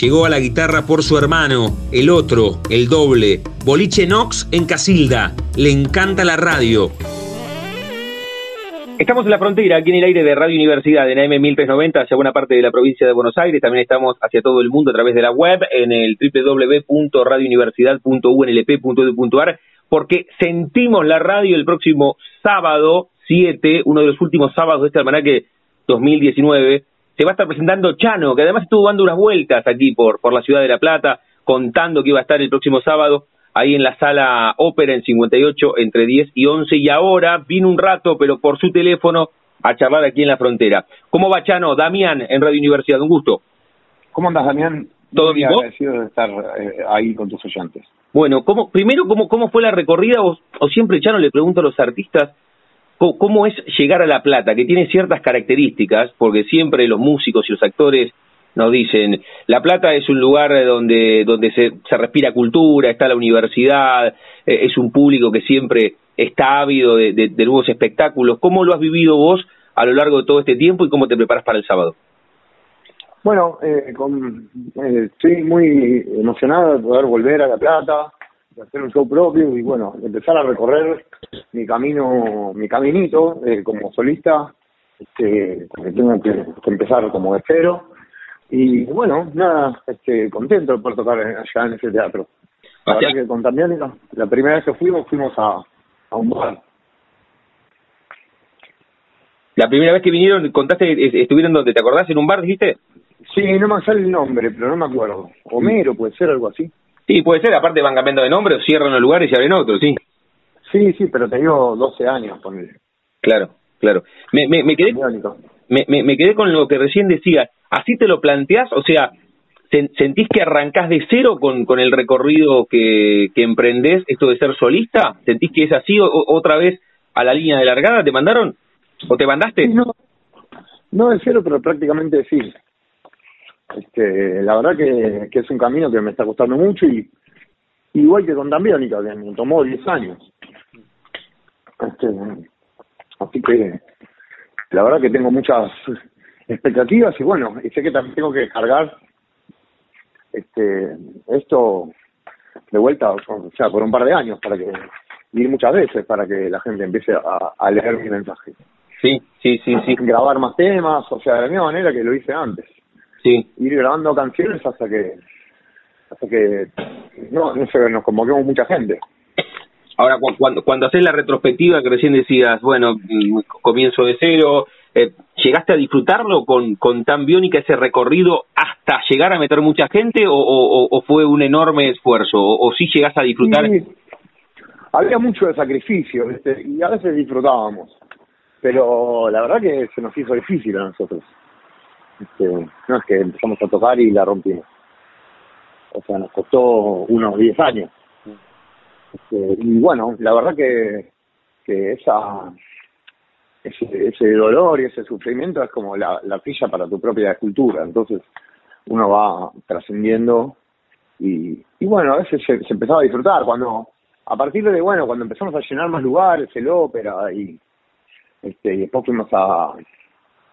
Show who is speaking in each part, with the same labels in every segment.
Speaker 1: llegó a la guitarra por su hermano, el otro, el doble, Boliche Nox en Casilda, le encanta la radio. Estamos en la frontera, aquí en el aire de Radio Universidad, en AM 1390, hacia buena parte de la provincia de Buenos Aires. También estamos hacia todo el mundo a través de la web, en el www.radiouniversidad.unlp.edu.ar, porque sentimos la radio el próximo sábado 7, uno de los últimos sábados de este almanaque 2019, se va a estar presentando Chano, que además estuvo dando unas vueltas aquí por, por la ciudad de La Plata, contando que iba a estar el próximo sábado ahí en la sala ópera en 58 entre 10 y 11 y ahora vino un rato, pero por su teléfono, a charlar aquí en la frontera. ¿Cómo va Chano? Damián en Radio Universidad, un gusto.
Speaker 2: ¿Cómo andas, Damián?
Speaker 1: ¿Todo bien?
Speaker 2: agradecido de estar eh, ahí con tus oyentes.
Speaker 1: Bueno, ¿cómo, primero, ¿cómo, ¿cómo fue la recorrida? O, o siempre, Chano, le pregunto a los artistas, ¿Cómo es llegar a La Plata? Que tiene ciertas características, porque siempre los músicos y los actores nos dicen, La Plata es un lugar donde, donde se, se respira cultura, está la universidad, eh, es un público que siempre está ávido de, de, nuevos espectáculos. ¿Cómo lo has vivido vos a lo largo de todo este tiempo y cómo te preparas para el sábado?
Speaker 2: Bueno, eh, con, eh, estoy muy emocionado de poder volver a La Plata, de hacer un show propio y bueno, empezar a recorrer mi camino, mi caminito eh, como solista, este, tengo que, empezar como de cero y bueno, nada, este, contento poder tocar allá en ese teatro. La verdad que con también la, primera vez que fuimos, fuimos a, a un bar.
Speaker 1: La primera vez que vinieron, contaste, estuvieron donde, ¿te acordás? ¿En un bar, dijiste?
Speaker 2: Sí, no me sale el nombre, pero no me acuerdo. Homero, puede ser algo así.
Speaker 1: Sí, puede ser, aparte van cambiando de nombre, o cierran los lugares y abren otros, sí.
Speaker 2: Sí, sí, pero te digo 12 años, él.
Speaker 1: Claro, claro. Me, me, me quedé me, me, me, quedé con lo que recién decía. ¿Así te lo planteás? O sea, ¿sentís que arrancás de cero con, con el recorrido que, que emprendés, esto de ser solista? ¿Sentís que es así o, otra vez a la línea de largada? ¿Te mandaron? ¿O te mandaste?
Speaker 2: No, no de cero, pero prácticamente sí. Este, la verdad que, que es un camino que me está costando mucho y igual que con Dambiónica, que me tomó 10 años. Este, así que la verdad que tengo muchas expectativas y bueno, y sé que también tengo que cargar este esto de vuelta, o sea, por un par de años para que ir muchas veces para que la gente empiece a, a leer mi mensaje.
Speaker 1: Sí, sí, sí, sí.
Speaker 2: Grabar más temas, o sea, de la misma manera que lo hice antes
Speaker 1: sí.
Speaker 2: ir grabando canciones hasta que hasta que no, no sé, nos convoquemos mucha gente.
Speaker 1: Ahora, cuando, cuando haces la retrospectiva que recién decías, bueno, mm, comienzo de cero, eh, ¿llegaste a disfrutarlo con, con tan biónica ese recorrido hasta llegar a meter mucha gente o, o, fue un enorme esfuerzo? ¿O, o sí llegaste a disfrutar?
Speaker 2: Había mucho de sacrificio y a veces disfrutábamos, pero la verdad que se nos hizo difícil a nosotros. Este, no es que empezamos a tocar y la rompimos. O sea, nos costó unos 10 años. Este, y bueno, la verdad que, que esa ese, ese dolor y ese sufrimiento es como la, la pilla para tu propia escultura. Entonces uno va trascendiendo y, y bueno, a veces se, empezaba a disfrutar cuando, a partir de, bueno, cuando empezamos a llenar más lugares, el ópera y, este, y después fuimos a,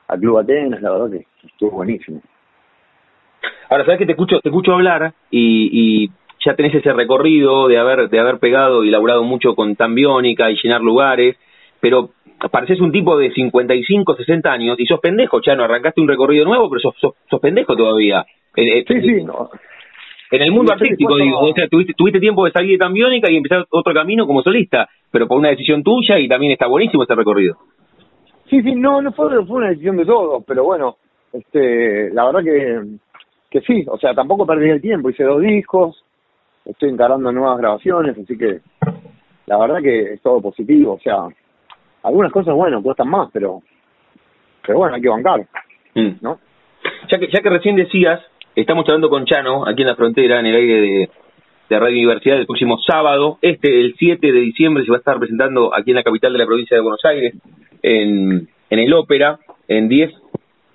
Speaker 2: al Club Atenas, la verdad que estuvo buenísimo.
Speaker 1: Ahora, sabes que te escucho, te escucho hablar y, y ya tenés ese recorrido de haber, de haber pegado y laburado mucho con Tambiónica y llenar lugares, pero pareces un tipo de 55, 60 años y sos pendejo, ya no arrancaste un recorrido nuevo, pero sos, sos, pendejo todavía.
Speaker 2: Eh, eh, sí, sí, no.
Speaker 1: En el mundo artístico, digo, o sea, tuviste, tuviste tiempo de salir de Tambiónica y empezar otro camino como solista, pero por una decisión tuya y también está buenísimo este recorrido.
Speaker 2: Sí, sí, no, no fue, fue una decisión de todos, pero bueno, este, la verdad que, que sí, o sea, tampoco perdí el tiempo, hice dos discos, estoy encarando nuevas grabaciones, así que la verdad que es todo positivo, o sea, algunas cosas, bueno, cuestan más, pero, pero bueno, hay que bancar, mm. ¿no?
Speaker 1: Ya que, ya que recién decías Estamos hablando con Chano, aquí en la frontera, en el aire de, de Radio Universidad, el próximo sábado. Este, el 7 de diciembre, se va a estar presentando aquí en la capital de la provincia de Buenos Aires, en, en el Ópera, en 10,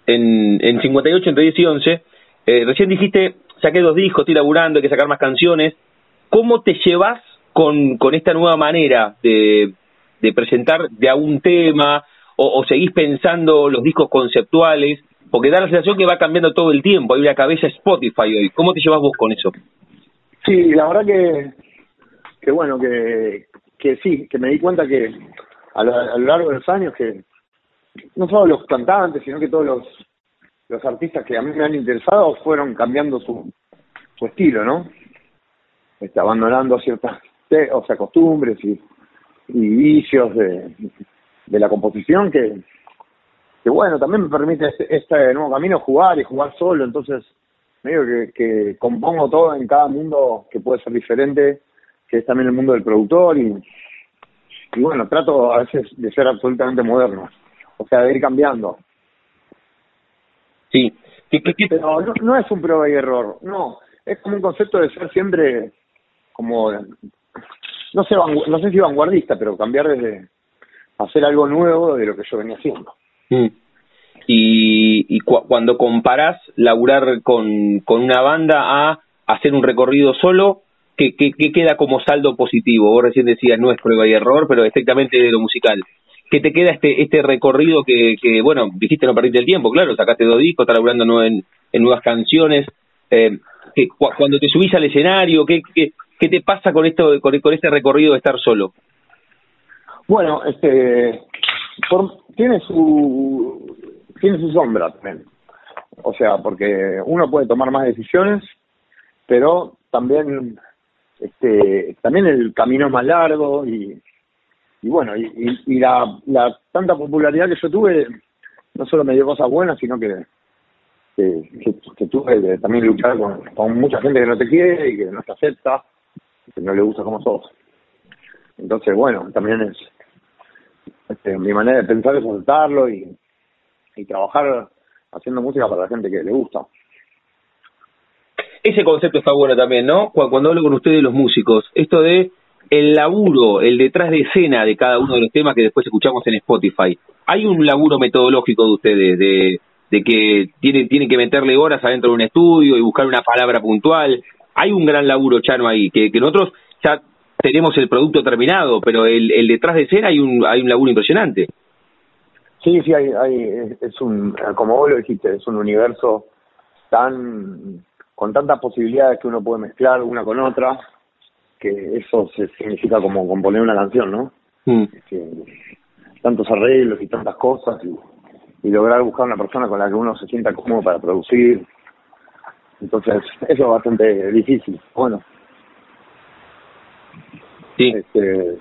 Speaker 1: en, en 58, entre 10 y 11. Eh, recién dijiste, saqué dos discos, estoy laburando, hay que sacar más canciones. ¿Cómo te llevas con, con esta nueva manera de, de presentar de algún tema o, o seguís pensando los discos conceptuales? Porque da la sensación que va cambiando todo el tiempo, hay una cabeza Spotify hoy. ¿Cómo te llevas vos con eso?
Speaker 2: Sí, la verdad que, que bueno, que, que sí, que me di cuenta que a lo, a lo largo de los años que no solo los cantantes, sino que todos los, los artistas que a mí me han interesado fueron cambiando su, su estilo, ¿no? Este, abandonando ciertas o sea, costumbres y, y vicios de, de la composición que, que bueno, también me permite este, este nuevo camino jugar y jugar solo, entonces medio que, que compongo todo en cada mundo que puede ser diferente, que es también el mundo del productor y, y bueno, trato a veces de ser absolutamente moderno, o sea, de ir cambiando.
Speaker 1: Sí. ¿Qué, qué, qué?
Speaker 2: Pero no, no es un prueba y error, no, es como un concepto de ser siempre como, no sé, no sé si vanguardista, pero cambiar desde hacer algo nuevo de lo que yo venía haciendo.
Speaker 1: Mm. Y, y cu- cuando comparás laburar con, con una banda a hacer un recorrido solo, ¿qué, qué, qué queda como saldo positivo? Vos recién decías, no es prueba y error, pero estrictamente de lo musical. ¿Qué te queda este este recorrido que, bueno, dijiste no perdiste el tiempo, claro, sacaste dos discos, estás laburando en, en nuevas canciones, eh, que cu- cuando te subís al escenario, ¿qué, qué, qué te pasa con esto con, con este recorrido de estar solo?
Speaker 2: Bueno, este, por- tiene su, tiene su sombra también. O sea, porque uno puede tomar más decisiones, pero también, este, también el camino más largo y, y bueno, y, y, la, la tanta popularidad que yo tuve, no solo me dio cosas buenas, sino que, que, tuve que también luchar con, mucha gente que no te quiere y que no te acepta, que no le gusta como sos. Entonces, bueno, también es este, mi manera de pensar es soltarlo y trabajar haciendo música para la gente que le gusta.
Speaker 1: Ese concepto está bueno también, ¿no? Cu- Cuando hablo con ustedes los músicos, esto de el laburo, el detrás de escena de cada uno de los temas que después escuchamos en Spotify. Hay un laburo metodológico de ustedes, de, que tienen, tienen que meterle horas adentro de un estudio y buscar una palabra puntual. Hay un gran laburo, Chano, ahí, que, nosotros ya tenemos el producto terminado, pero el, el detrás de escena hay un, hay un laburo impresionante.
Speaker 2: Sí, sí, hay, hay, es un, como vos lo dijiste, es un universo tan, con tantas posibilidades que uno puede mezclar una con otra, que eso se significa como componer una canción, ¿no?
Speaker 1: Mm.
Speaker 2: Que tantos arreglos y tantas cosas y, y lograr buscar una persona con la que uno se sienta cómodo para producir. Entonces, eso es bastante difícil. Bueno,
Speaker 1: Sí.
Speaker 2: este,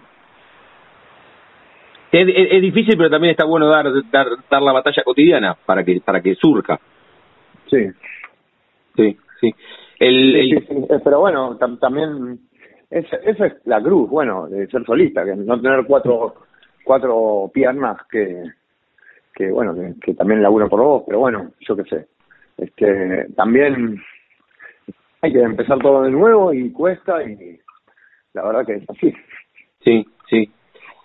Speaker 1: Es, es- es difícil, pero también está bueno dar, dar, dar la batalla cotidiana para que, para que surja.
Speaker 2: sí,
Speaker 1: Sí, sí. El, el-
Speaker 2: Sí, sí, sí. Eh, Pero bueno, tam- también es, esa es la cruz, bueno, de ser solista, que no tener cuatro cuatro piernas que, que bueno, que, que también laburan por vos, pero bueno, yo qué sé. Este, también hay que empezar todo de nuevo y cuesta y la verdad que es así.
Speaker 1: Sí, sí.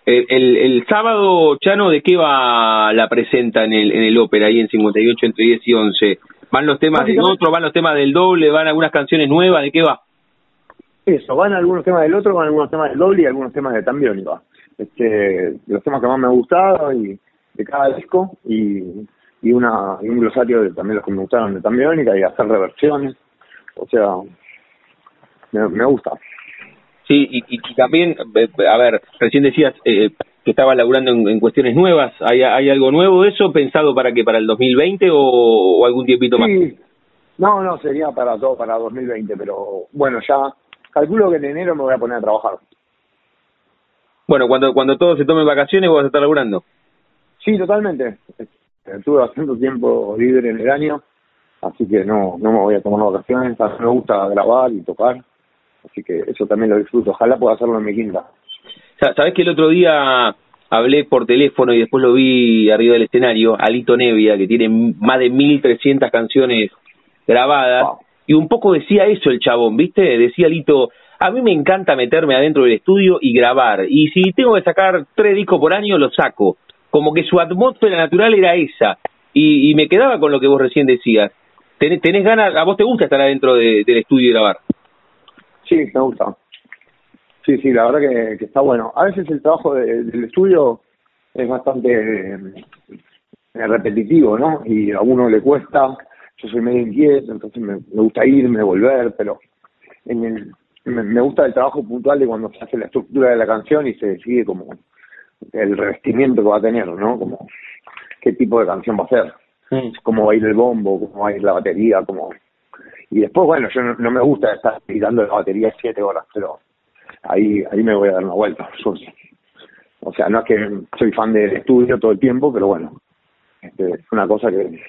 Speaker 1: El, el, el sábado, Chano, ¿de qué va la presenta en el, en el ópera ahí en 58 entre 10 y 11? ¿Van los temas del otro, van los temas del doble, van algunas canciones nuevas? ¿De qué va?
Speaker 2: Eso, van algunos temas del otro, van algunos temas del doble y algunos temas de Tambiónica. Este, los temas que más me han gustado y de cada disco y, y una y un glosario de también los que me gustaron de Tambiónica y hacer reversiones. O sea, me, me gusta.
Speaker 1: Sí, y, y, y también, eh, a ver, recién decías eh, que estabas laburando en, en cuestiones nuevas. ¿Hay, ¿Hay algo nuevo de eso pensado para que para el 2020 o, o algún tiempito más?
Speaker 2: Sí, no, no, sería para todo para 2020, pero bueno, ya calculo que en enero me voy a poner a trabajar.
Speaker 1: Bueno, cuando cuando todos se tomen vacaciones, vos vas a estar laburando.
Speaker 2: Sí, totalmente. Este, Tuve bastante tiempo libre en el año, así que no, no me voy a tomar vacaciones. A mí me gusta grabar y tocar, así que eso también lo disfruto. Ojalá pueda hacerlo en mi quinta.
Speaker 1: Sa- Sabés que el otro día hablé por teléfono y después lo vi arriba del escenario, Alito Nevia, que tiene más de 1300 canciones grabadas,
Speaker 2: Wow.
Speaker 1: y un poco decía eso el chabón, ¿viste? Decía Lito, a mí me encanta meterme adentro del estudio y grabar, y si tengo que sacar tres discos por año, los saco. Como que su atmósfera natural era esa, y, me quedaba con lo que vos recién decías. ¿Tenés, tenés ganas, a vos te gusta estar adentro del estudio y grabar?
Speaker 2: Sí, me gusta. Sí, sí, la verdad que, está bueno. A veces el trabajo del estudio es bastante eh, repetitivo, ¿no? Y a uno le cuesta, yo soy medio inquieto, entonces me, gusta irme, volver, pero en el, me, gusta el trabajo puntual de cuando se hace la estructura de la canción y se decide como el revestimiento que va a tener, ¿no? Como qué tipo de canción va a ser, mm. cómo va a ir el bombo, cómo va a ir la batería, cómo... Y después, bueno, yo no, me gusta estar tirando la batería siete horas, pero ahí ahí me voy a dar una vuelta. o sea, no es que soy fan del estudio todo el tiempo, pero bueno, este, es una cosa que,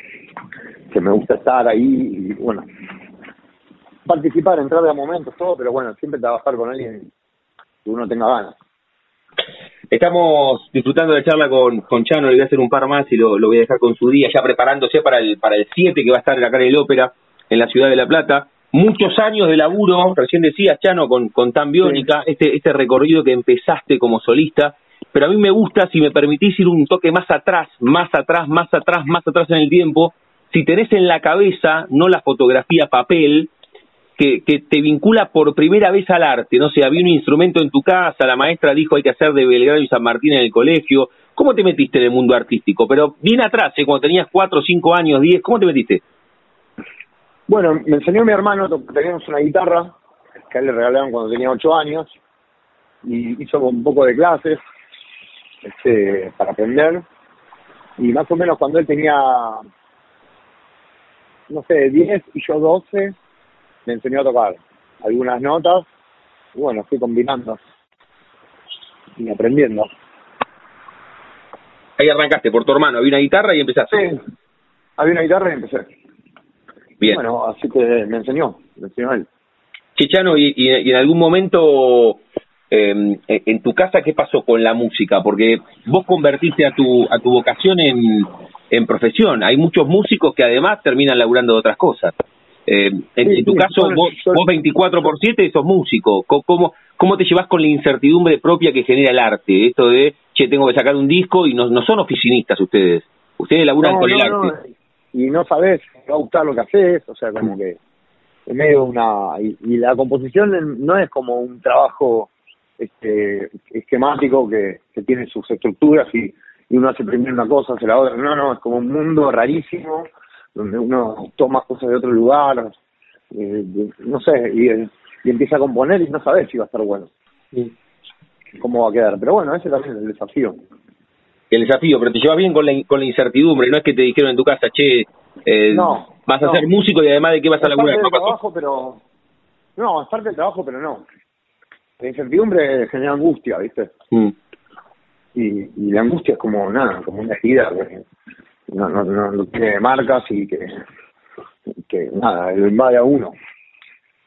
Speaker 2: que me gusta estar ahí y bueno, participar, entrar a momentos, todo, pero bueno, siempre trabajar con alguien que uno tenga ganas.
Speaker 1: Estamos disfrutando de la charla con, con Chano, le voy a hacer un par más y lo, lo voy a dejar con su día, ya preparándose para el para el 7 que va a estar en la cara del ópera en la ciudad de La Plata muchos años de laburo, recién decías, Chano, con, con Tan Biónica, este, este recorrido que empezaste como solista, pero a mí me gusta, si me permitís ir un toque más atrás, más atrás, más atrás, más atrás en el tiempo, si tenés en la cabeza, no la fotografía papel, que, que te vincula por primera vez al arte, no sé, había un instrumento en tu casa, la maestra dijo hay que hacer de Belgrano y San Martín en el colegio, ¿cómo te metiste en el mundo artístico? Pero bien atrás, ¿eh? cuando tenías cuatro, cinco años, diez, ¿cómo te metiste?
Speaker 2: Bueno, me enseñó mi hermano, teníamos una guitarra que a él le regalaron cuando tenía ocho años y hizo un poco de clases este, para aprender y más o menos cuando él tenía, no sé, diez y yo doce, me enseñó a tocar algunas notas y bueno, fui combinando y aprendiendo.
Speaker 1: Ahí arrancaste por tu hermano, había una guitarra y empezaste.
Speaker 2: Sí, había una guitarra y empecé. Bueno, así que me enseñó, me enseñó él.
Speaker 1: Chichano, y, y, en algún momento eh, en tu casa, ¿qué pasó con la música? Porque vos convertiste a tu, a tu vocación en, en profesión. Hay muchos músicos que además terminan laburando de otras cosas. Eh, en, tu caso, vos, vos 24 por 7 sos músico. ¿Cómo, ¿Cómo te llevas con la incertidumbre propia que genera el arte? Esto de, che, tengo que sacar un disco y no, no son oficinistas ustedes. Ustedes laburan con el arte
Speaker 2: y no sabes va a gustar lo que haces, o sea, como que es medio una... Y, la composición no es como un trabajo este esquemático que, que tiene sus estructuras y, y uno hace primero una cosa, hace la otra, no, no, es como un mundo rarísimo donde uno toma cosas de otro lugar, eh, no sé, y, y, empieza a componer y no sabes si va a estar bueno. cómo va a quedar. Pero bueno, ese también es el desafío
Speaker 1: el desafío, pero te llevas bien con la, con la incertidumbre, no es que te dijeron en tu casa, che, eh, vas a ser músico y además de qué vas a laburar.
Speaker 2: Es parte del trabajo, pero... No, es parte del trabajo, pero no. La incertidumbre genera angustia, ¿viste? Mm. Y, y la angustia es como nada, como una herida que no, no, no, tiene marcas y que, que nada, lo invade a uno.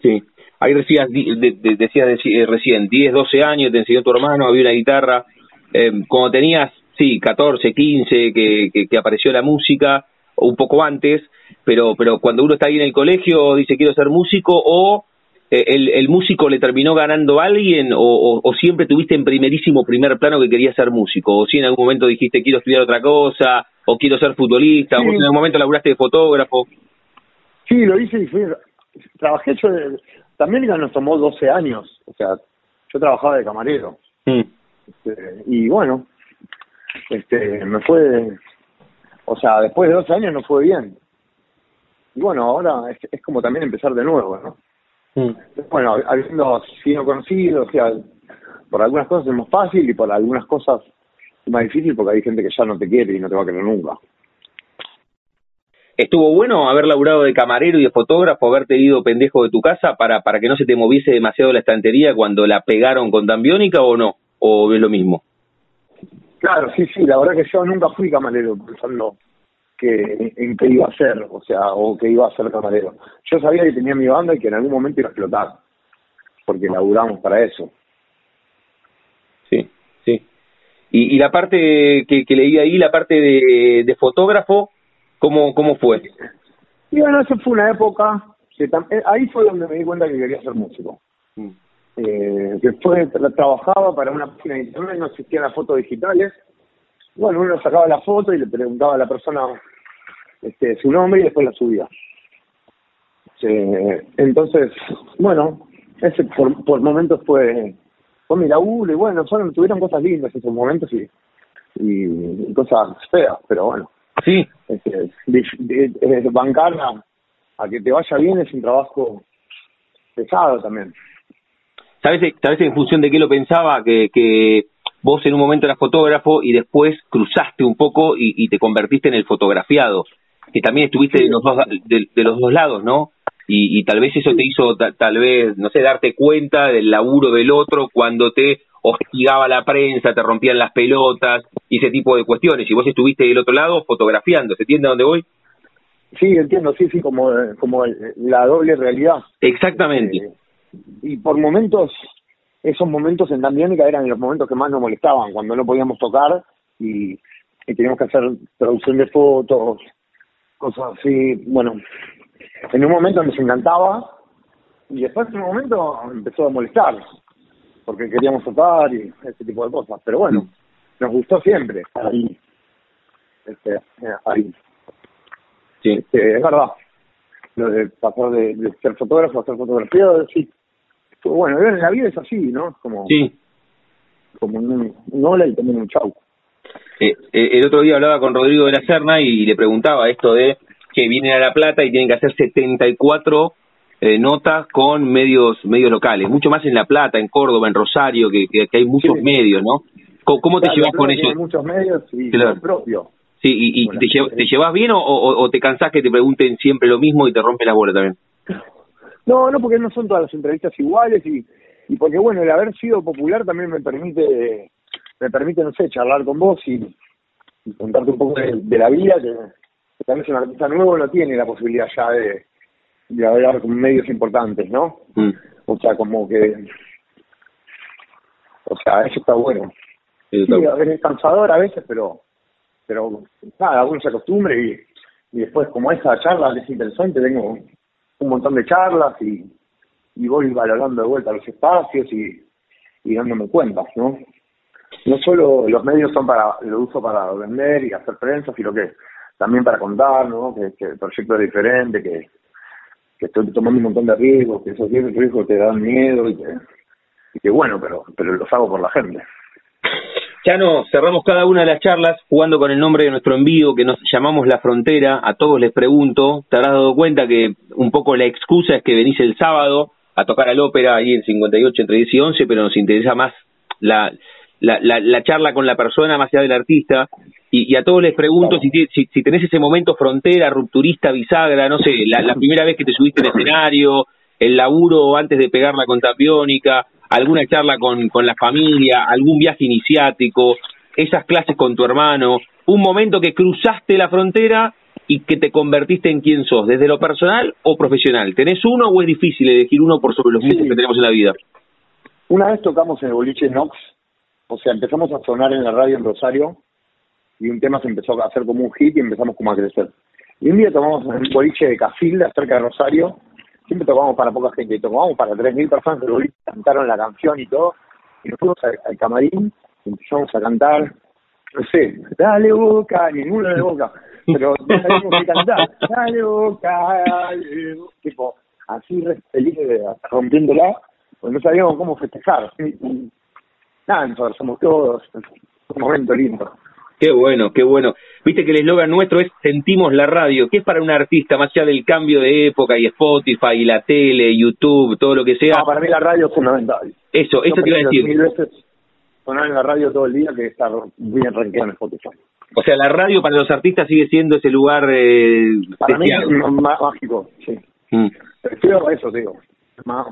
Speaker 1: Sí. Ahí decías, decías eh, recién, 10, 12 años, te enseñó tu hermano, había una guitarra. Eh, cuando tenías sí, 14, 15, que, que, apareció la música, un poco antes, pero, pero cuando uno está ahí en el colegio dice quiero ser músico, o eh, el, el músico le terminó ganando a alguien, o, o, siempre tuviste en primerísimo primer plano que querías ser músico, o si en algún momento dijiste quiero estudiar otra cosa, o quiero ser futbolista, o si en algún momento laburaste de fotógrafo.
Speaker 2: Sí, lo hice y fui, trabajé yo, también nos tomó 12 años, o sea, yo trabajaba de camarero. Mm. Este, y bueno, este, me fue, o sea, después de dos años no fue bien. Y bueno, ahora es, es como también empezar de nuevo, ¿no? Mm. Bueno, habiendo sido conocido, o sea, por algunas cosas es más fácil y por algunas cosas es más difícil porque hay gente que ya no te quiere y no te va a querer nunca.
Speaker 1: ¿Estuvo bueno haber laburado de camarero y de fotógrafo, haberte ido pendejo de tu casa para, para que no se te moviese demasiado la estantería cuando la pegaron con Tambiónica o no? ¿O es lo mismo?
Speaker 2: Claro, sí, sí, la verdad que yo nunca fui camarero pensando que en qué iba a ser, o sea, o que iba a ser camarero. Yo sabía que tenía mi banda y que en algún momento iba a explotar, porque laburamos para eso.
Speaker 1: Sí, sí. Y, y la parte que, que leí ahí, la parte de, de fotógrafo, ¿cómo, ¿cómo fue?
Speaker 2: Y bueno, eso fue una época, eh, ahí fue donde me di cuenta que quería ser músico. Mm. Eh, después trabajaba para una página de internet, no existían las fotos digitales. Bueno, uno sacaba la foto y le preguntaba a la persona este, su nombre y después la subía. entonces, bueno, ese por, por momentos fue, fue mi laburo y bueno, fueron, tuvieron cosas lindas esos momentos y, y, cosas feas, pero bueno.
Speaker 1: Sí.
Speaker 2: Este, bancar a que te vaya bien es un trabajo pesado también.
Speaker 1: ¿Sabes, ¿Sabes en función de qué lo pensaba? Que, que vos en un momento eras fotógrafo y después cruzaste un poco y, te convertiste en el fotografiado, que también estuviste de, los dos, de, los dos lados, ¿no? Y, y tal vez eso te hizo, tal vez, no sé, darte cuenta del laburo del otro cuando te hostigaba la prensa, te rompían las pelotas y ese tipo de cuestiones. Y vos estuviste del otro lado fotografiando, ¿se entiende a dónde voy?
Speaker 2: Sí, entiendo, sí, sí, como, como la doble realidad.
Speaker 1: Exactamente.
Speaker 2: Eh, y por momentos, esos momentos en Tambiónica eran los momentos que más nos molestaban, cuando no podíamos tocar y, teníamos que hacer producción de fotos, cosas así. Bueno, en un momento nos encantaba y después en un momento empezó a molestar, porque queríamos tocar y ese tipo de cosas. Pero bueno, nos gustó siempre ahí. Este, ahí.
Speaker 1: Sí.
Speaker 2: Este, es verdad. Lo de pasar de, ser fotógrafo a ser fotografiado, sí. Bueno, en la vida es así, ¿no? Como,
Speaker 1: sí.
Speaker 2: Como un, hola y también un chau.
Speaker 1: Eh, eh, el otro día hablaba con Rodrigo de la Serna y le preguntaba esto de que vienen a La Plata y tienen que hacer 74 eh, notas con medios medios locales, mucho más en La Plata, en Córdoba, en Rosario, que, que, hay muchos medios, ¿no? ¿Cómo, te llevas con eso?
Speaker 2: muchos medios y propio.
Speaker 1: Sí, ¿y, y te, te, llevas bien o, o, te cansás que te pregunten siempre lo mismo y te rompe la bola también?
Speaker 2: No, no, porque no son todas las entrevistas iguales y, y porque, bueno, el haber sido popular también me permite, me permite, no sé, charlar con vos y, contarte un poco de, la vida, que, también es un artista nuevo no tiene la posibilidad ya de, de hablar con medios importantes, ¿no? Mm. O sea, como que... O sea, eso está bueno. Sí, es cansador a veces, pero pero nada, uno se acostumbre y, y después como esa charla que es interesante, tengo un montón de charlas y, y voy valorando de vuelta los espacios y, y dándome cuenta, ¿no? No solo los medios son para, lo uso para vender y hacer prensa, sino que también para contar, ¿no? Que, que el proyecto es diferente, que, que estoy tomando un montón de riesgos, que esos riesgos te dan miedo y que, y que bueno, pero, pero los hago por la gente.
Speaker 1: Chano, cerramos cada una de las charlas jugando con el nombre de nuestro envío que nos llamamos La Frontera. A todos les pregunto, te habrás dado cuenta que un poco la excusa es que venís el sábado a tocar al ópera ahí en 58 entre 10 y 11, pero nos interesa más la, la, la, charla con la persona más allá del artista. Y, a todos les pregunto si, si, si, tenés ese momento frontera, rupturista, bisagra, no sé, la, la primera vez que te subiste al escenario, el laburo antes de pegar la contapiónica, alguna charla con, con la familia, algún viaje iniciático, esas clases con tu hermano, un momento que cruzaste la frontera y que te convertiste en quien sos, desde lo personal o profesional. ¿Tenés uno o es difícil elegir uno por sobre los muchos que tenemos en la vida?
Speaker 2: Una vez tocamos en el boliche Nox, o sea, empezamos a sonar en la radio en Rosario y un tema se empezó a hacer como un hit y empezamos como a crecer. Y un día tomamos en el boliche de Casilda, cerca de Rosario, siempre tocamos para poca gente, tocamos para 3.000 personas que cantaron la canción y todo, y nos fuimos al, camarín y empezamos a cantar, no sé, dale boca, ninguno de boca, pero no sabíamos qué cantar, dale boca, dale tipo, así feliz rompiéndola, pues no sabíamos cómo festejar. Nada, nosotros somos todos, un momento lindo.
Speaker 1: Qué bueno, qué bueno. Viste que el eslogan nuestro es sentimos la radio. ¿Qué es para un artista, más allá del cambio de época y Spotify y la tele, YouTube, todo lo que sea?
Speaker 2: No, para mí la radio es fundamental.
Speaker 1: Eso, eso te iba a decir.
Speaker 2: Mil veces sonar en la radio todo el día que estar bien rankeado en Spotify.
Speaker 1: O sea, la radio para los artistas sigue siendo ese lugar eh,
Speaker 2: Para mí es mágico, sí. Mm. Prefiero eso, digo. Más,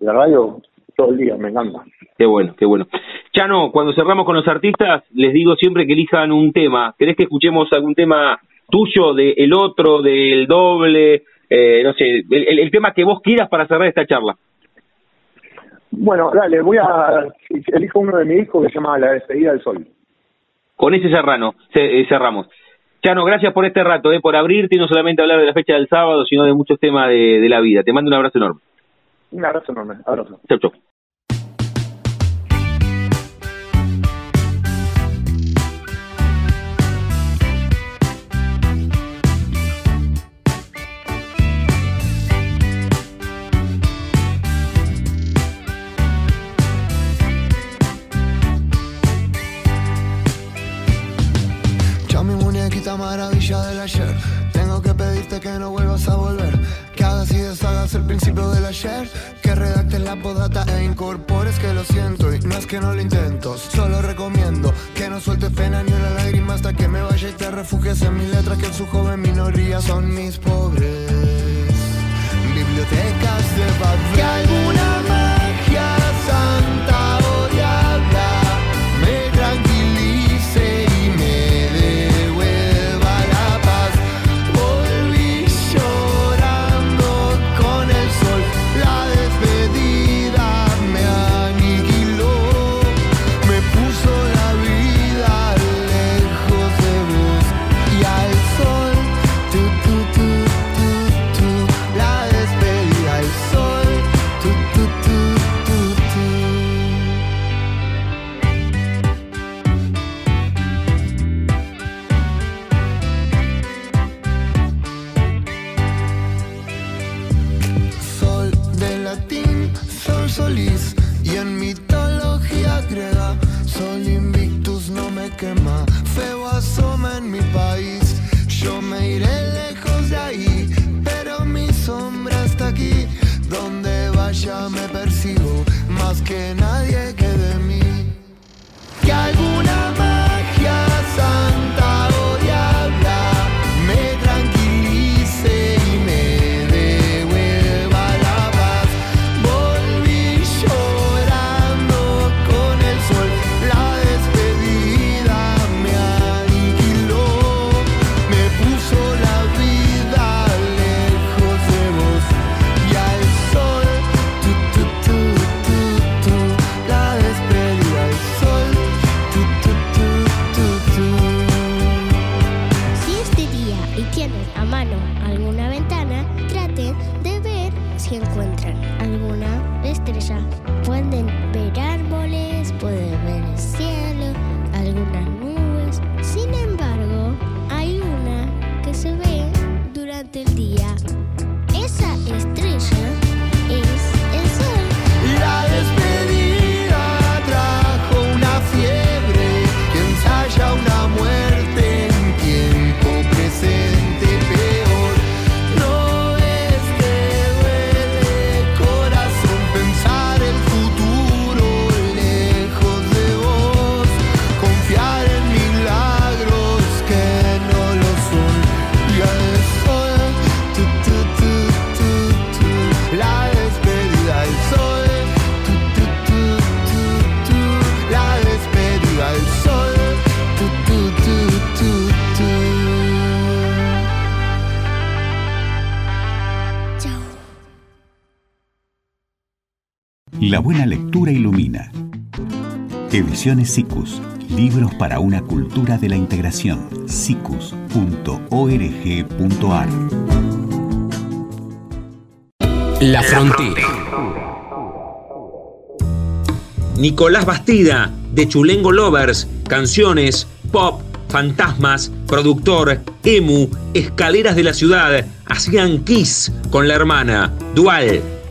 Speaker 2: la radio todo el día, me encanta.
Speaker 1: Qué bueno, qué bueno. Chano, cuando cerramos con los artistas, les digo siempre que elijan un tema. ¿Querés que escuchemos algún tema tuyo, del el otro, del doble? Eh, no sé, el, tema que vos quieras para cerrar esta charla.
Speaker 2: Bueno, dale, voy a. Elijo uno de mis hijos que se llama La despedida del sol.
Speaker 1: Con ese serrano, eh, cerramos.
Speaker 3: Chano, gracias por este rato, eh, por abrirte y no solamente hablar de la fecha del sábado, sino de muchos temas de, de la vida. Te mando un abrazo enorme.
Speaker 2: Un abrazo enorme. Abrazo.
Speaker 3: Chau, chau.
Speaker 4: maravilla del ayer. Tengo que pedirte que no vuelvas a volver. Hagas el principio del ayer. Que redactes la podata e incorpores que lo siento. Y no es que no lo intento, solo recomiendo que no sueltes pena ni una lágrima hasta que me vaya y te refugies en mis letras. Que en su joven minoría son mis pobres. Bibliotecas de papel. En mitología griega. Sol invictus no me quema,
Speaker 5: La buena lectura ilumina. Ediciones SICUS. Libros para una cultura de la integración. sicus.org.ar
Speaker 1: La Frontera. Nicolás Bastida, de Chulengo Lovers, canciones, pop, fantasmas, productor, emu, escaleras de la ciudad, hacían Kiss con la hermana, Dual.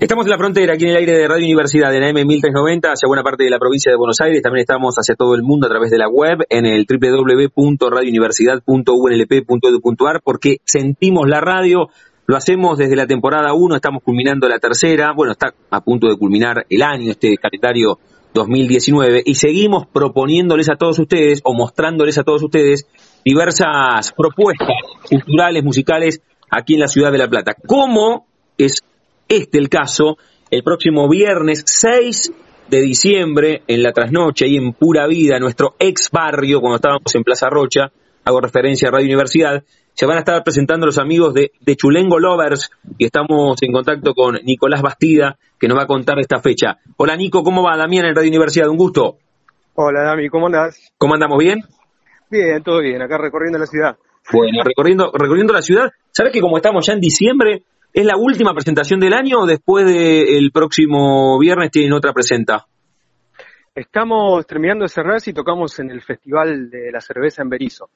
Speaker 1: Estamos en la frontera, aquí en el aire de Radio Universidad, en AM 1390, hacia buena parte de la provincia de Buenos Aires. También estamos hacia todo el mundo a través de la web, en el www.radiouniversidad.unlp.edu.ar, porque sentimos la radio, lo hacemos desde la temporada 1, estamos culminando la tercera, bueno, está a punto de culminar el año, este calendario 2019, y seguimos proponiéndoles a todos ustedes, o mostrándoles a todos ustedes, diversas propuestas culturales, musicales, aquí en la ciudad de La Plata. ¿Cómo es este el caso, el próximo viernes 6 de diciembre, en la trasnoche, ahí en Pura Vida, nuestro ex barrio, cuando estábamos en Plaza Rocha, hago referencia a Radio Universidad, se van a estar presentando los amigos de, de Chulengo Lovers y estamos en contacto con Nicolás Bastida, que nos va a contar esta fecha. Hola Nico, ¿cómo va? Damián en Radio Universidad, un gusto.
Speaker 6: Hola Dami, ¿cómo andás?
Speaker 1: ¿Cómo andamos? ¿Bien?
Speaker 6: Bien, todo bien, acá recorriendo la ciudad.
Speaker 1: Bueno, recorriendo, recorriendo la ciudad. ¿Sabes que como estamos ya en diciembre, es la última presentación del año o después del próximo viernes tienen otra presenta?
Speaker 6: Estamos terminando de cerrar y tocamos en el Festival de la Cerveza en Berizo.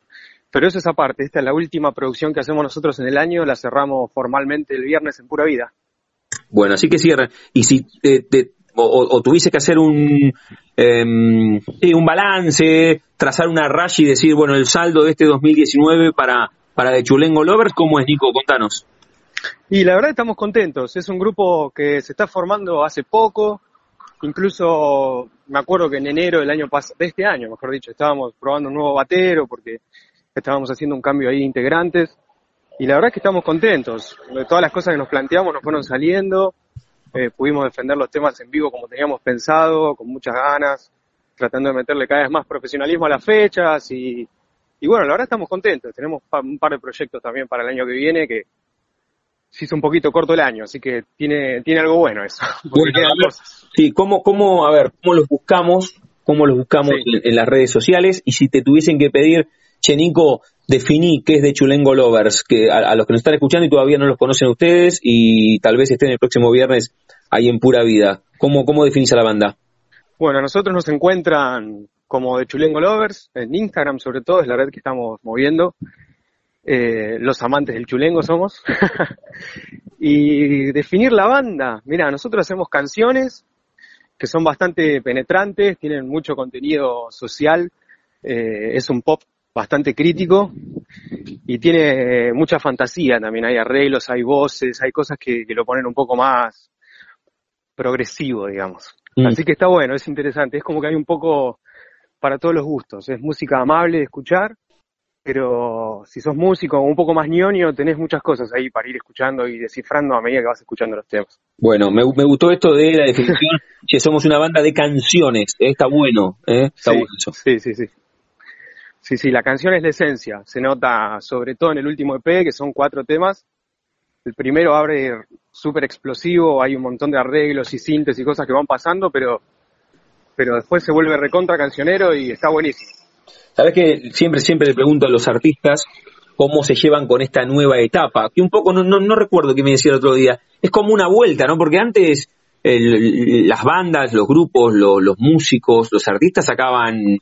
Speaker 6: Pero eso es aparte, esta es la última producción que hacemos nosotros en el año, la cerramos formalmente el viernes en Pura Vida.
Speaker 1: Bueno, así que cierra. Y si te, te, o, o, tuviese que hacer un, eh, un balance, trazar una raya y decir, bueno, el saldo de este 2019 para, para The Chulengo Lovers, ¿cómo es, Nico? Contanos.
Speaker 6: Y la verdad estamos contentos. Es un grupo que se está formando hace poco. Incluso me acuerdo que en enero del año pasado, de este año, mejor dicho, estábamos probando un nuevo batero porque estábamos haciendo un cambio ahí de integrantes. Y la verdad es que estamos contentos. Todas las cosas que nos planteamos nos fueron saliendo eh, pudimos defender los temas en vivo como teníamos pensado, con muchas ganas, tratando de meterle cada vez más profesionalismo a las fechas y, y bueno, la verdad estamos contentos. Tenemos un par de proyectos también para el año que viene que se hizo un poquito corto el año, así que tiene, tiene algo bueno eso.
Speaker 1: Bueno, ver, sí, ¿cómo, cómo, a ver, cómo los buscamos? ¿Cómo los buscamos sí. en, en, las redes sociales? Y si te tuviesen que pedir, Chenico, definí qué es de Chulengo Lovers, que a, a, los que nos están escuchando y todavía no los conocen ustedes y tal vez estén el próximo viernes ahí en Pura Vida. ¿Cómo, cómo definís a la banda?
Speaker 6: Bueno, a nosotros nos encuentran como de Chulengo Lovers, en Instagram sobre todo, es la red que estamos moviendo. Eh, los amantes del chulengo somos. y definir la banda. Mira, nosotros hacemos canciones que son bastante penetrantes, tienen mucho contenido social, eh, es un pop bastante crítico y tiene mucha fantasía también. Hay arreglos, hay voces, hay cosas que, que lo ponen un poco más progresivo, digamos. Mm. Así que está bueno, es interesante. Es como que hay un poco para todos los gustos. Es música amable de escuchar, pero si sos músico un poco más ñoño, tenés muchas cosas ahí para ir escuchando y descifrando a medida que vas escuchando los temas.
Speaker 1: Bueno, me, me gustó esto de la definición que somos una banda de canciones. ¿eh? Está bueno, ¿eh? está
Speaker 6: sí,
Speaker 1: bueno eso.
Speaker 6: Sí, sí, sí. Sí, sí, la canción es la esencia. Se nota sobre todo en el último EP, que son cuatro temas. El primero abre súper explosivo, hay un montón de arreglos y sintes y cosas que van pasando, pero, pero después se vuelve recontra cancionero y está buenísimo.
Speaker 1: Sabes que siempre, siempre le pregunto a los artistas cómo se llevan con esta nueva etapa, que un poco, no, no, no recuerdo qué me decía el otro día, es como una vuelta, ¿no? Porque antes el, las bandas, los grupos, lo, los músicos, los artistas sacaban un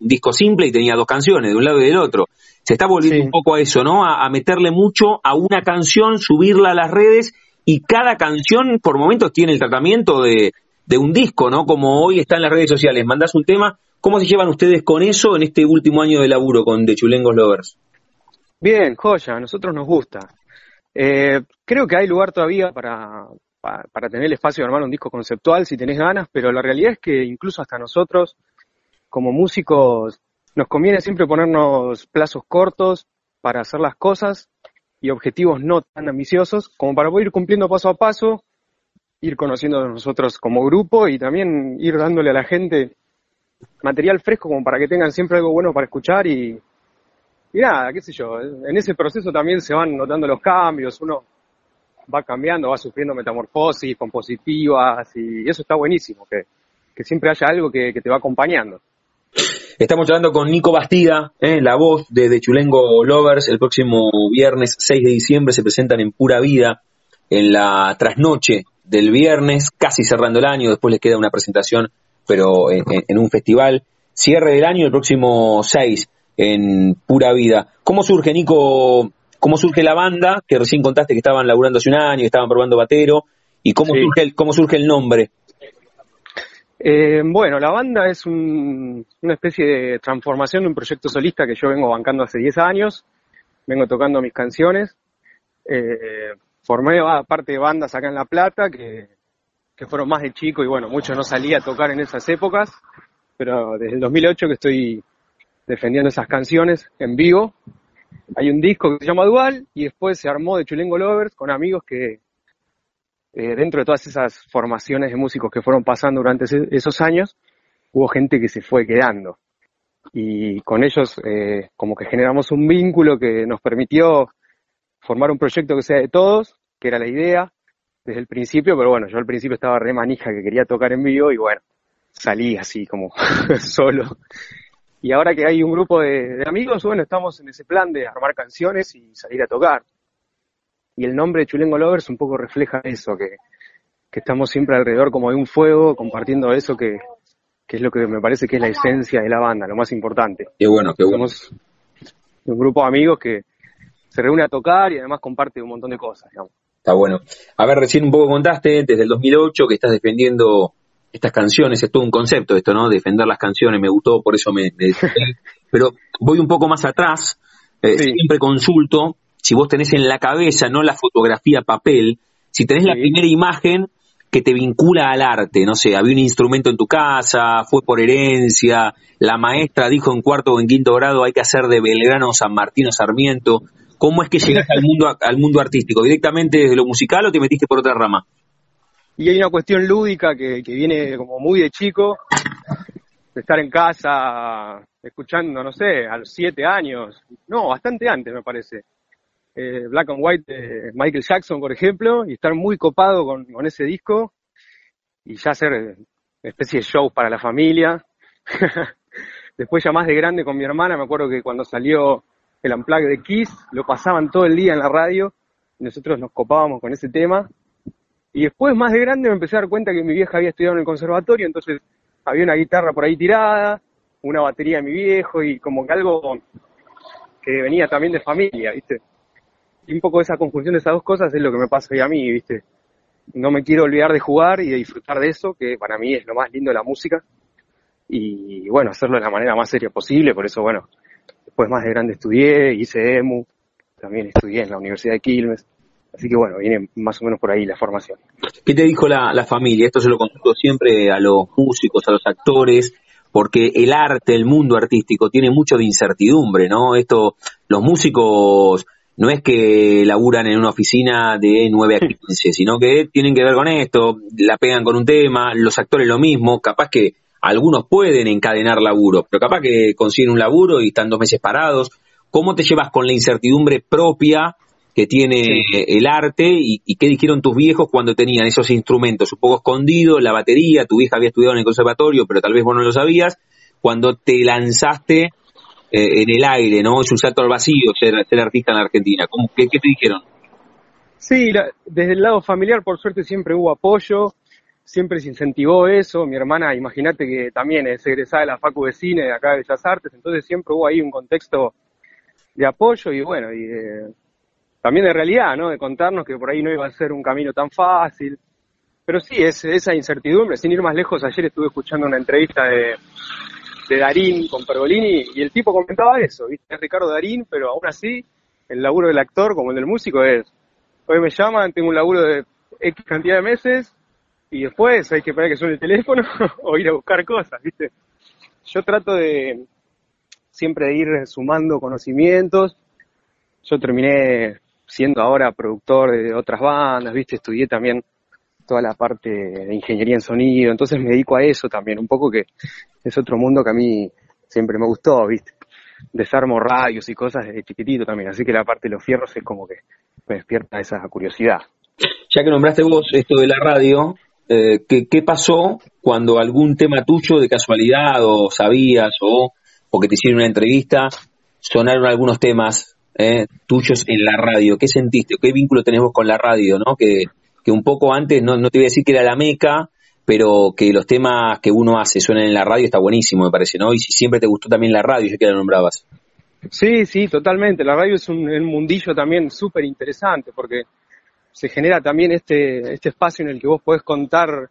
Speaker 1: disco simple y tenía dos canciones, de un lado y del otro. Se está volviendo sí. un poco a eso, ¿no? A, a, meterle mucho a una canción, subirla a las redes y cada canción por momentos tiene el tratamiento de, de un disco, ¿no? Como hoy está en las redes sociales, mandás un tema, ¿cómo se llevan ustedes con eso en este último año de laburo con The Chulengos Lovers?
Speaker 6: Bien, joya, a nosotros nos gusta. Eh, creo que hay lugar todavía para, para, para tener el espacio de armar un disco conceptual si tenés ganas, pero la realidad es que incluso hasta nosotros, como músicos, nos conviene siempre ponernos plazos cortos para hacer las cosas y objetivos no tan ambiciosos como para poder ir cumpliendo paso a paso, ir conociendo a nosotros como grupo y también ir dándole a la gente material fresco como para que tengan siempre algo bueno para escuchar y, y nada, qué sé yo, en ese proceso también se van notando los cambios, uno va cambiando, va sufriendo metamorfosis compositivas y eso está buenísimo, que, siempre haya algo que, que te va acompañando.
Speaker 1: Estamos hablando con Nico Bastida, ¿eh? la voz de, de, Chulengo Lovers. El próximo viernes 6 de diciembre se presentan en Pura Vida, en la trasnoche del viernes, casi cerrando el año. Después les queda una presentación, pero en, un festival. Cierre del año el próximo 6 en Pura Vida. ¿Cómo surge, Nico? ¿Cómo surge la banda? Que recién contaste que estaban laburando hace un año, que estaban probando batero. ¿Y cómo, sí. surge, el, cómo surge el nombre?
Speaker 6: Eh, bueno, la banda es un, una especie de transformación de un proyecto solista que yo vengo bancando hace 10 años. Vengo tocando mis canciones. Eh, formé parte de bandas acá en La Plata que, que fueron más de chico y bueno, mucho no salía a tocar en esas épocas. Pero desde el 2008 que estoy defendiendo esas canciones en vivo. Hay un disco que se llama Dual y después se armó de Chulengo Lovers con amigos que, eh, dentro de todas esas formaciones de músicos que fueron pasando durante esos años, hubo gente que se fue quedando. Y con ellos eh, como que generamos un vínculo que nos permitió formar un proyecto que sea de todos, que era la idea desde el principio, pero bueno, yo al principio estaba re manija que quería tocar en vivo y bueno, salí así como solo. Y ahora que hay un grupo de, de amigos, bueno, estamos en ese plan de armar canciones y salir a tocar. Y el nombre de Chulengo Lovers un poco refleja eso, que, que estamos siempre alrededor como de un fuego, compartiendo eso que, que es lo que me parece que es la esencia de la banda, lo más importante.
Speaker 1: Qué bueno, qué bueno.
Speaker 6: Somos un grupo de amigos que se reúne a tocar y además comparte un montón de cosas, digamos.
Speaker 1: Está bueno. A ver, recién un poco contaste, desde el 2008, que estás defendiendo estas canciones, es todo un concepto esto, ¿no? Defender las canciones, me gustó, por eso me... me Pero voy un poco más atrás, eh,
Speaker 6: Sí.
Speaker 1: siempre consulto, si vos tenés en la cabeza, no la fotografía papel, si tenés la primera imagen que te vincula al arte, no sé, había un instrumento en tu casa, fue por herencia, la maestra dijo en cuarto o en quinto grado hay que hacer de Belgrano San Martín o Sarmiento, ¿cómo es que llegaste al mundo, al mundo artístico? ¿Directamente desde lo musical o te metiste por otra rama?
Speaker 6: Y hay una cuestión lúdica que, que viene como muy de chico, de estar en casa escuchando, no sé, a los siete años, no, bastante antes me parece, eh, Black and White de Michael Jackson, por ejemplo, y estar muy copado con, con ese disco y ya hacer eh, especie de shows para la familia. Después ya más de grande con mi hermana, me acuerdo que cuando salió el Unplugged de Kiss, lo pasaban todo el día en la radio, y nosotros nos copábamos con ese tema. Y después, más de grande, me empecé a dar cuenta que mi vieja había estudiado en el conservatorio, entonces había una guitarra por ahí tirada, una batería de mi viejo y como que algo que venía también de familia, ¿viste? Y un poco esa conjunción de esas dos cosas es lo que me pasa hoy a mí, ¿viste? No me quiero olvidar de jugar y de disfrutar de eso, que para mí es lo más lindo de la música. Y bueno, hacerlo de la manera más seria posible, por eso, bueno, después más de grande estudié, hice EMU, también estudié en la Universidad de Quilmes. Así que bueno, viene más o menos por ahí la formación.
Speaker 1: ¿Qué te dijo la, la familia? Esto se lo consulto siempre a los músicos, a los actores, porque el arte, el mundo artístico tiene mucho de incertidumbre, ¿no? Esto, los músicos no es que laburan en una oficina de 9 a 15, sino que tienen que ver con esto, la pegan con un tema, los actores lo mismo, capaz que algunos pueden encadenar laburo, pero capaz que consiguen un laburo y están dos meses parados. ¿Cómo te llevas con la incertidumbre propia que tiene el arte y, y qué dijeron tus viejos cuando tenían esos instrumentos un poco escondidos, la batería, tu hija había estudiado en el conservatorio, pero tal vez vos no lo sabías, cuando te lanzaste eh, en el aire, ¿no? Es un salto al vacío ser, ser artista en la Argentina. ¿Cómo, qué, ¿Qué te dijeron?
Speaker 6: Sí, la- desde el lado familiar, por suerte, siempre hubo apoyo, siempre se incentivó eso. Mi hermana, imagínate que también es egresada de la Facu de Cine de acá de Bellas Artes, entonces siempre hubo ahí un contexto de apoyo y bueno, y también de realidad, ¿no? De contarnos que por ahí no iba a ser un camino tan fácil. Pero sí, es esa incertidumbre. Sin ir más lejos, ayer estuve escuchando una entrevista de, de Darín con Pergolini y el tipo comentaba eso, ¿viste? Es Ricardo Darín, pero aún así, el laburo del actor como el del músico es hoy me llaman, tengo un laburo de X cantidad de meses y después hay que esperar que suene el teléfono o ir a buscar cosas, ¿viste? Yo trato de siempre de ir sumando conocimientos. Yo terminé siendo ahora productor de otras bandas, ¿viste? Estudié también toda la parte de ingeniería en sonido, entonces me dedico a eso también, un poco que es otro mundo que a mí siempre me gustó, ¿viste? Desarmo radios y cosas desde chiquitito también, así que la parte de los fierros es como que me despierta esa curiosidad.
Speaker 1: Ya que nombraste vos esto de la radio, eh, ¿qué, qué pasó cuando algún tema tuyo de casualidad o sabías o porque te hicieron una entrevista, sonaron algunos temas eh, tuyos en la radio? ¿Qué sentiste? ¿Qué vínculo tenés vos con la radio? ¿no? Que, que un poco antes, no, te voy a decir que era la meca, pero que los temas que uno hace suenan en la radio está buenísimo, me parece, ¿no? Y si siempre te gustó también la radio, ya que la nombrabas.
Speaker 6: Sí, sí, totalmente. La radio es un, un mundillo también súper interesante porque se genera también este, este espacio en el que vos podés contar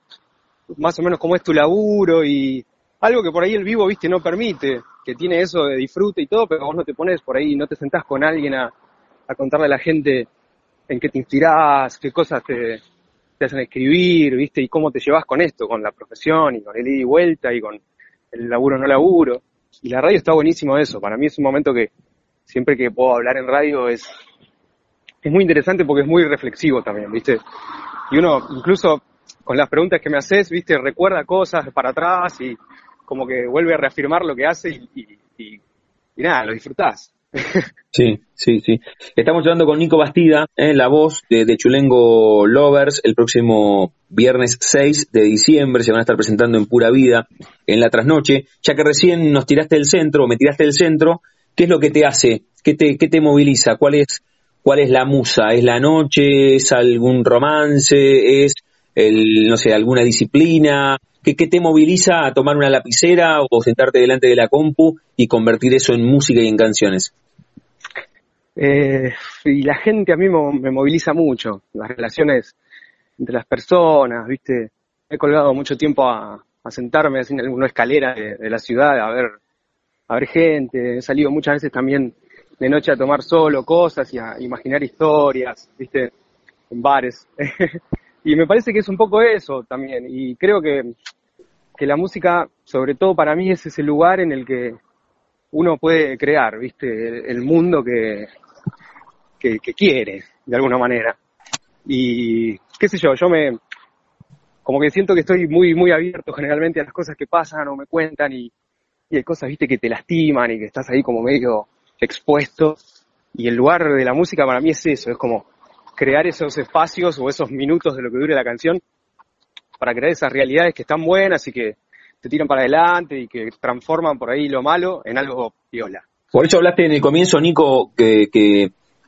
Speaker 6: más o menos cómo es tu laburo y algo que por ahí el vivo, viste, no permite, que tiene eso de disfrute y todo, pero vos no te pones por ahí, no te sentás con alguien a, contarle a la gente en qué te inspirás, qué cosas te, te hacen escribir, viste, y cómo te llevas con esto, con la profesión y con el ida y vuelta y con el laburo no laburo. Y la radio está buenísimo eso. Para mí es un momento que siempre que puedo hablar en radio es, es muy interesante porque es muy reflexivo también, ¿viste? Y uno, incluso con las preguntas que me haces, ¿viste? Recuerda cosas para atrás y como que vuelve a reafirmar lo que hace y, nada, lo disfrutás.
Speaker 1: Sí, sí, sí. Estamos hablando con Nico Bastida, eh, la voz de, Chulengo Lovers, el próximo viernes 6 de diciembre se van a estar presentando en Pura Vida en la trasnoche. Ya que recién nos tiraste del centro, me tiraste del centro, ¿qué es lo que te hace? ¿Qué te, qué te moviliza? ¿Cuál es, ¿Cuál es la musa? ¿Es la noche? ¿Es algún romance? ¿Es el, no sé, alguna disciplina? ¿Qué, ¿Qué te moviliza a tomar una lapicera o sentarte delante de la compu y convertir eso en música y en canciones?
Speaker 6: Eh, y la gente a mí me moviliza mucho, las relaciones entre las personas, ¿viste? He colgado mucho tiempo a, a sentarme en alguna escalera de, de, la ciudad a ver, a ver gente, he salido muchas veces también de noche a tomar solo cosas y a imaginar historias, ¿viste? En bares. y me parece que es un poco eso también, y creo que, que la música, sobre todo para mí, es ese lugar en el que uno puede crear, ¿viste? El, mundo que, que, que, quiere, de alguna manera. Y qué sé yo, yo me, como que siento que estoy muy, muy abierto generalmente a las cosas que pasan o me cuentan y, y hay cosas, viste, que te lastiman y que estás ahí como medio expuesto. Y el lugar de la música para mí es eso, es como crear esos espacios o esos minutos de lo que dure la canción para crear esas realidades que están buenas y que te tiran para adelante y que transforman por ahí lo malo en algo viola.
Speaker 1: Por eso hablaste en el comienzo, Nico, que,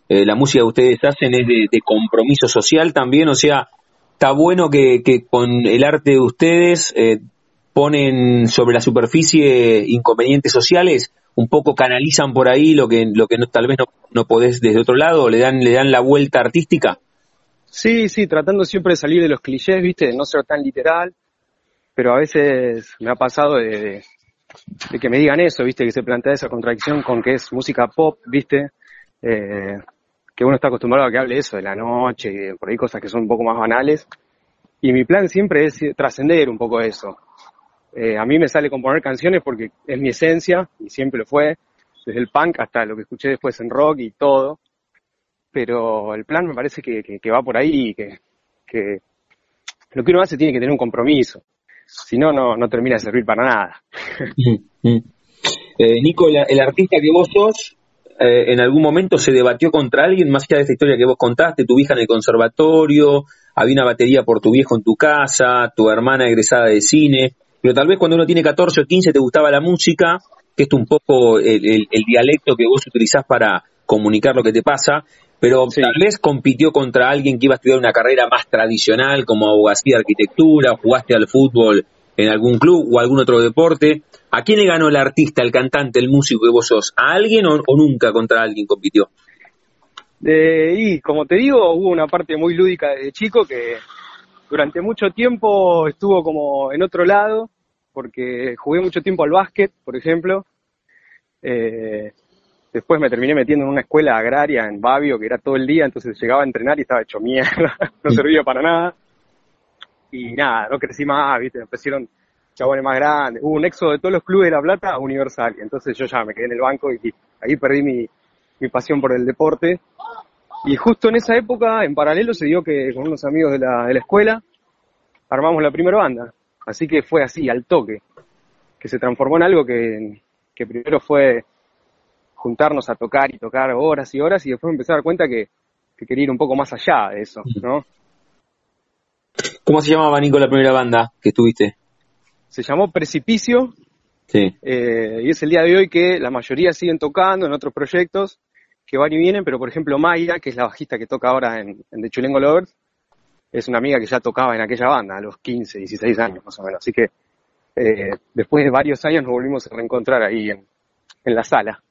Speaker 1: eh, la música que ustedes hacen es de, compromiso social también, o sea, está bueno que, que con el arte de ustedes eh, ponen sobre la superficie inconvenientes sociales, un poco canalizan por ahí lo que, lo que no, tal vez no, no podés desde otro lado, le dan, le dan la vuelta artística.
Speaker 6: Sí, sí, tratando siempre de salir de los clichés, viste, de no ser tan literal, pero a veces me ha pasado de, de, que me digan eso, viste, que se plantea esa contradicción con que es música pop, viste, eh, que uno está acostumbrado a que hable eso de la noche, por ahí cosas que son un poco más banales. Y mi plan siempre es trascender un poco eso. Eh, a mí me sale componer canciones porque es mi esencia, y siempre lo fue, desde el punk hasta lo que escuché después en rock y todo. Pero el plan me parece que, va por ahí, que, lo que uno hace tiene que tener un compromiso. Si no, no, no termina de servir para nada.
Speaker 1: Mm, mm. Eh, Nico, el, el artista que vos sos, eh, en algún momento se debatió contra alguien, más allá de esta historia que vos contaste, tu hija en el conservatorio, había una batería por tu viejo en tu casa, tu hermana egresada de cine, pero tal vez cuando uno tiene 14 o 15 te gustaba la música, que es un poco el, el, el dialecto que vos utilizás para comunicar lo que te pasa, pero sí. tal vez compitió contra alguien que iba a estudiar una carrera más tradicional como abogacía, arquitectura, jugaste al fútbol en algún club o algún otro deporte. ¿A quién le ganó el artista, el cantante, el músico que vos sos? ¿A alguien o, o nunca contra alguien compitió?
Speaker 6: Eh, y como te digo, hubo una parte muy lúdica de chico que durante mucho tiempo estuvo como en otro lado, porque jugué mucho tiempo al básquet, por ejemplo. Eh, después me terminé metiendo en una escuela agraria en Babio, que era todo el día, entonces llegaba a entrenar y estaba hecho mierda, no servía para nada. Y nada, no crecí más, viste, me ofrecieron chabones más grandes. Hubo un éxodo de todos los clubes de La Plata a Universal, entonces yo ya me quedé en el banco y ahí perdí mi, mi pasión por el deporte. Y justo en esa época, en paralelo, se dio que con unos amigos de la, de la escuela armamos la primera banda. Así que fue así, al toque, que se transformó en algo que, que primero fue juntarnos a tocar y tocar horas y horas y después me empecé a dar cuenta que, que quería ir un poco más allá de eso, ¿no?
Speaker 1: ¿Cómo se llamaba, Nico, la primera banda que estuviste?
Speaker 6: Se llamó Precipicio.
Speaker 1: Sí.
Speaker 6: Eh, y es el día de hoy que la mayoría siguen tocando en otros proyectos que van y vienen, pero por ejemplo Mayra, que es la bajista que toca ahora en, en The Chulengo Lovers, es una amiga que ya tocaba en aquella banda a los 15, 16 años más o menos. Así que eh, después de varios años nos volvimos a reencontrar ahí en, en la sala.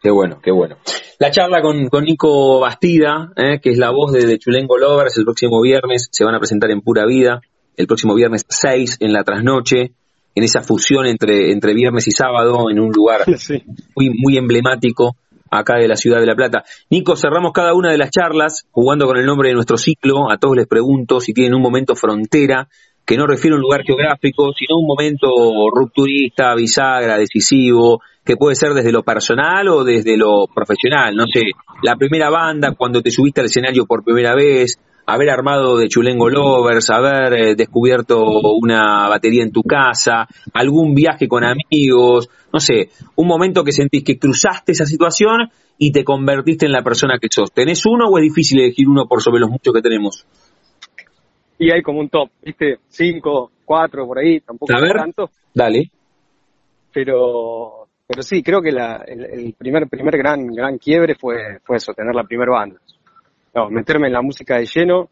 Speaker 1: Qué bueno, qué bueno. La charla con, con Nico Bastida, eh, que es la voz de, de Chulengo Lovers, el próximo viernes se van a presentar en Pura Vida, el próximo viernes 6 en la trasnoche, en esa fusión entre, entre viernes y sábado, en un lugar sí. muy, muy emblemático acá de la ciudad de La Plata. Nico, cerramos cada una de las charlas jugando con el nombre de nuestro ciclo. A todos les pregunto si tienen un momento frontera, que no refiere a un lugar geográfico, sino un momento rupturista, bisagra, decisivo, que puede ser desde lo personal o desde lo profesional. No sé, la primera banda, cuando te subiste al escenario por primera vez, haber armado de Chulengo Lovers, haber eh, descubierto una batería en tu casa, algún viaje con amigos, no sé, un momento que sentís que cruzaste esa situación y te convertiste en la persona que sos? ¿Tenés uno o es difícil elegir uno por sobre los muchos que tenemos?
Speaker 6: Y hay como un top, ¿viste? Cinco, cuatro, por ahí, tampoco
Speaker 1: A ver.
Speaker 6: tanto.
Speaker 1: Dale.
Speaker 6: Pero, pero sí, creo que la, el, el primer, primer gran, gran quiebre fue, fue eso, tener la primera banda. No, meterme en la música de lleno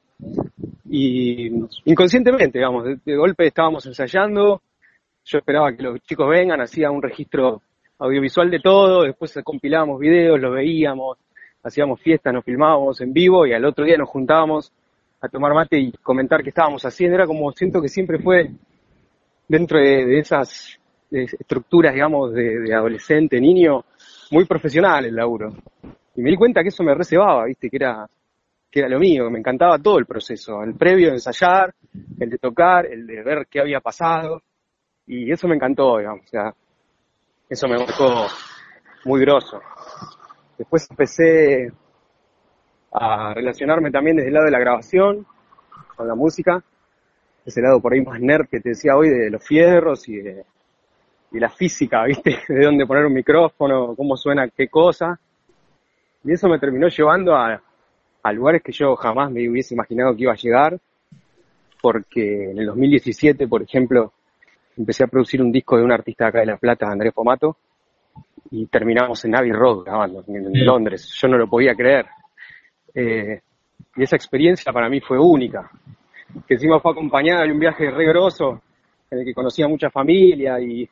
Speaker 6: y inconscientemente, digamos, de, golpe estábamos ensayando, yo esperaba que los chicos vengan, hacía un registro audiovisual de todo, después compilábamos videos, los veíamos, hacíamos fiestas, nos filmábamos en vivo y al otro día nos juntábamos a tomar mate y comentar qué estábamos haciendo. Era como, siento que siempre fue dentro de, esas estructuras, digamos, de, de adolescente, niño, muy profesional el laburo. Y me di cuenta que eso me reservaba, viste, que era, que era lo mío, que me encantaba todo el proceso, el previo de ensayar, el de tocar, el de ver qué había pasado, y eso me encantó, digamos, o sea, eso me marcó muy grosso. Después empecé a relacionarme también desde el lado de la grabación, con la música, ese lado por ahí más nerd que te decía hoy de los fierros y de y la física, ¿viste? De dónde poner un micrófono, cómo suena qué cosa. Y eso me terminó llevando a, a lugares que yo jamás me hubiese imaginado que iba a llegar, porque en el 2017, por ejemplo, empecé a producir un disco de un artista acá de La Plata, Andrés Pomato, y terminamos en Abbey Road grabando, en, en Londres. Yo no lo podía creer. Eh, y esa experiencia para mí fue única, que encima fue acompañada de un viaje re grosso, en el que conocí a mucha familia y,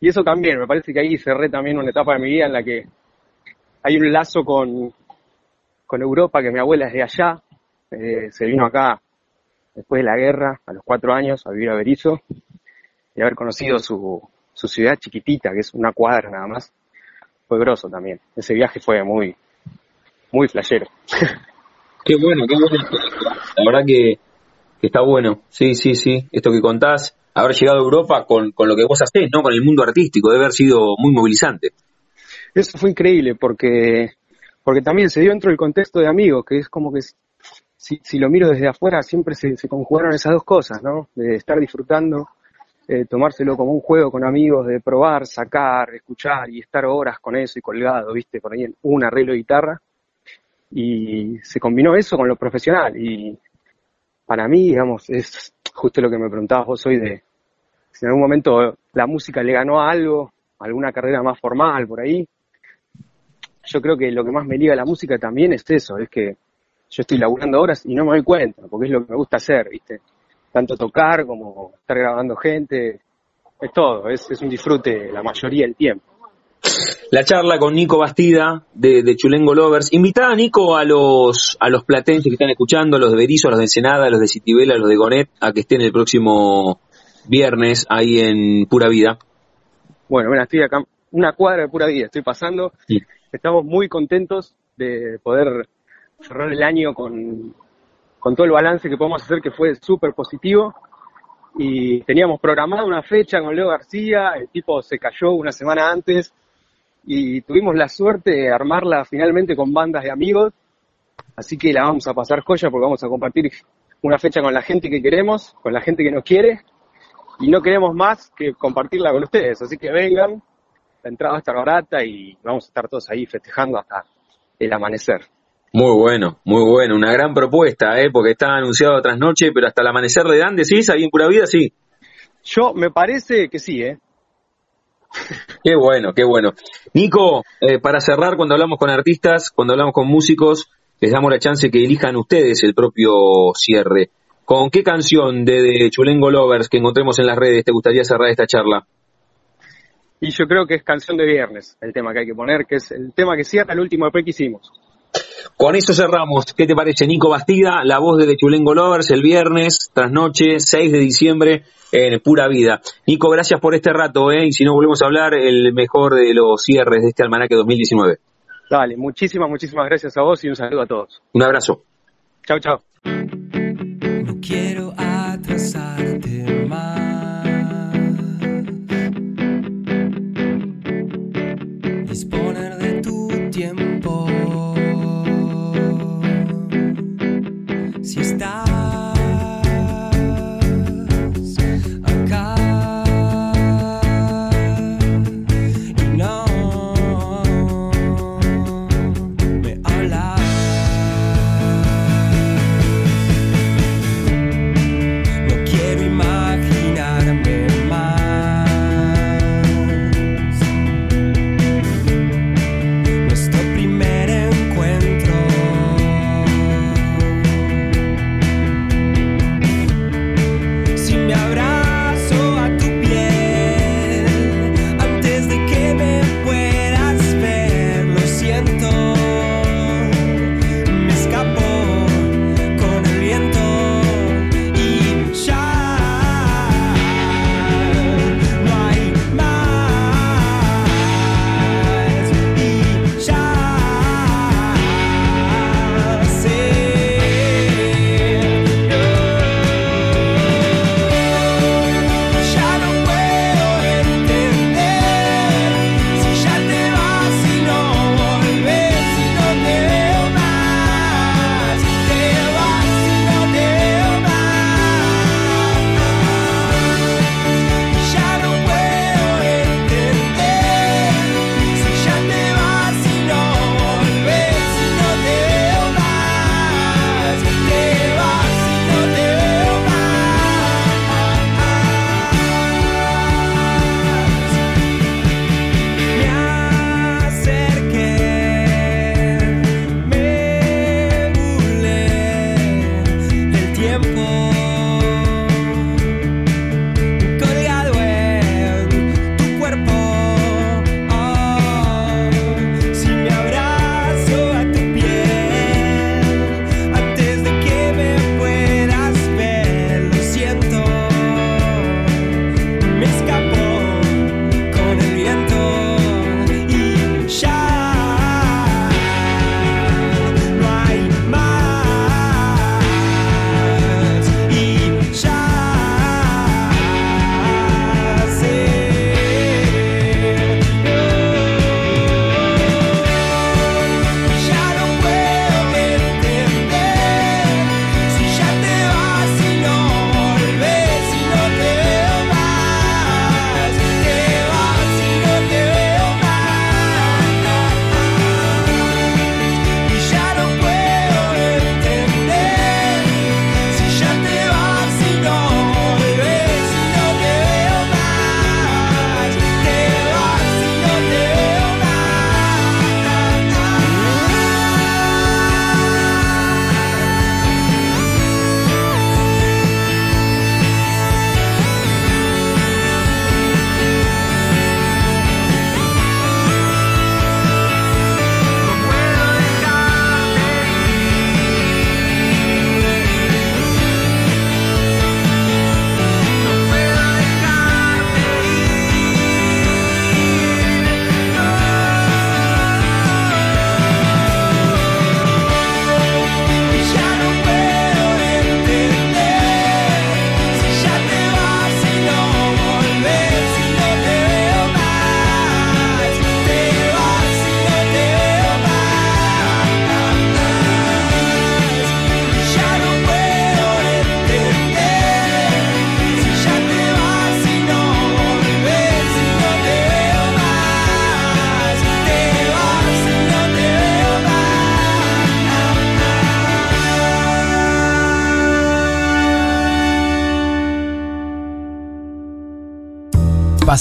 Speaker 6: y eso también, me parece que ahí cerré también una etapa de mi vida en la que hay un lazo con, con Europa, que mi abuela es de allá, eh, se vino acá después de la guerra, a los cuatro años, a vivir a Berizo, y haber conocido su, su ciudad chiquitita, que es una cuadra nada más, fue grosso también. Ese viaje fue muy, muy flashero.
Speaker 1: Qué bueno, qué bueno. La verdad que, que está bueno. Sí, sí, sí. Esto que contás, haber llegado a Europa con, con lo que vos hacés, ¿no? Con el mundo artístico, debe haber sido muy movilizante.
Speaker 6: Eso fue increíble porque, porque también se dio dentro del contexto de amigos, que es como que si, lo miro desde afuera siempre se, se conjugaron esas dos cosas, ¿no? De estar disfrutando, eh, tomárselo como un juego con amigos, de probar, sacar, escuchar y estar horas con eso y colgado, viste, por ahí en un arreglo de guitarra. Y se combinó eso con lo profesional y para mí, digamos, es justo lo que me preguntabas vos hoy de si en algún momento la música le ganó a algo, alguna carrera más formal por ahí. Yo creo que lo que más me liga a la música también es eso, es que yo estoy laburando horas y no me doy cuenta, porque es lo que me gusta hacer, ¿viste? Tanto tocar como estar grabando gente, es todo, es, es un disfrute la mayoría del tiempo.
Speaker 1: La charla con Nico Bastida de, de Chulengo Lovers. Invitá a Nico a los, a los platenses que están escuchando, a los de Berizo, a los de Ensenada, a los de Citibela, a los de Gonet, a que estén el próximo viernes ahí en Pura Vida.
Speaker 6: Bueno, bueno, estoy acá, una cuadra de pura vida, estoy pasando.
Speaker 1: Sí.
Speaker 6: Estamos muy contentos de poder cerrar el año con, con todo el balance que podemos hacer, que fue súper positivo. Y teníamos programada una fecha con Leo García, el tipo se cayó una semana antes y tuvimos la suerte de armarla finalmente con bandas de amigos. Así que la vamos a pasar joya porque vamos a compartir una fecha con la gente que queremos, con la gente que nos quiere y no queremos más que compartirla con ustedes. Así que vengan, la entrada va a estar barata y vamos a estar todos ahí festejando hasta el amanecer.
Speaker 1: Muy bueno, muy bueno. Una gran propuesta, ¿eh? Porque está anunciado tras noche, pero hasta el amanecer de Dan, ¿sí? ¿Ahí en Pura Vida? Sí.
Speaker 6: Yo me parece que sí, ¿eh?
Speaker 1: Qué bueno, qué bueno. Nico, eh, para cerrar, cuando hablamos con artistas, cuando hablamos con músicos, les damos la chance que elijan ustedes el propio cierre. ¿Con qué canción de, de Chulengo Lovers que encontremos en las redes te gustaría cerrar esta charla?
Speaker 6: Y yo creo que es canción de viernes el tema que hay que poner, que es el tema que cierra el último EP que hicimos.
Speaker 1: Con eso cerramos. ¿Qué te parece, Nico Bastida? La voz de The Chulengo Lovers el viernes, trasnoche, 6 de diciembre, en Pura Vida. Nico, gracias por este rato, ¿eh? Y si no volvemos a hablar, el mejor de los cierres de este almanaque 2019.
Speaker 6: Dale, muchísimas, muchísimas gracias a vos y un saludo a todos.
Speaker 1: Un abrazo.
Speaker 6: Chau, chau.
Speaker 7: No quiero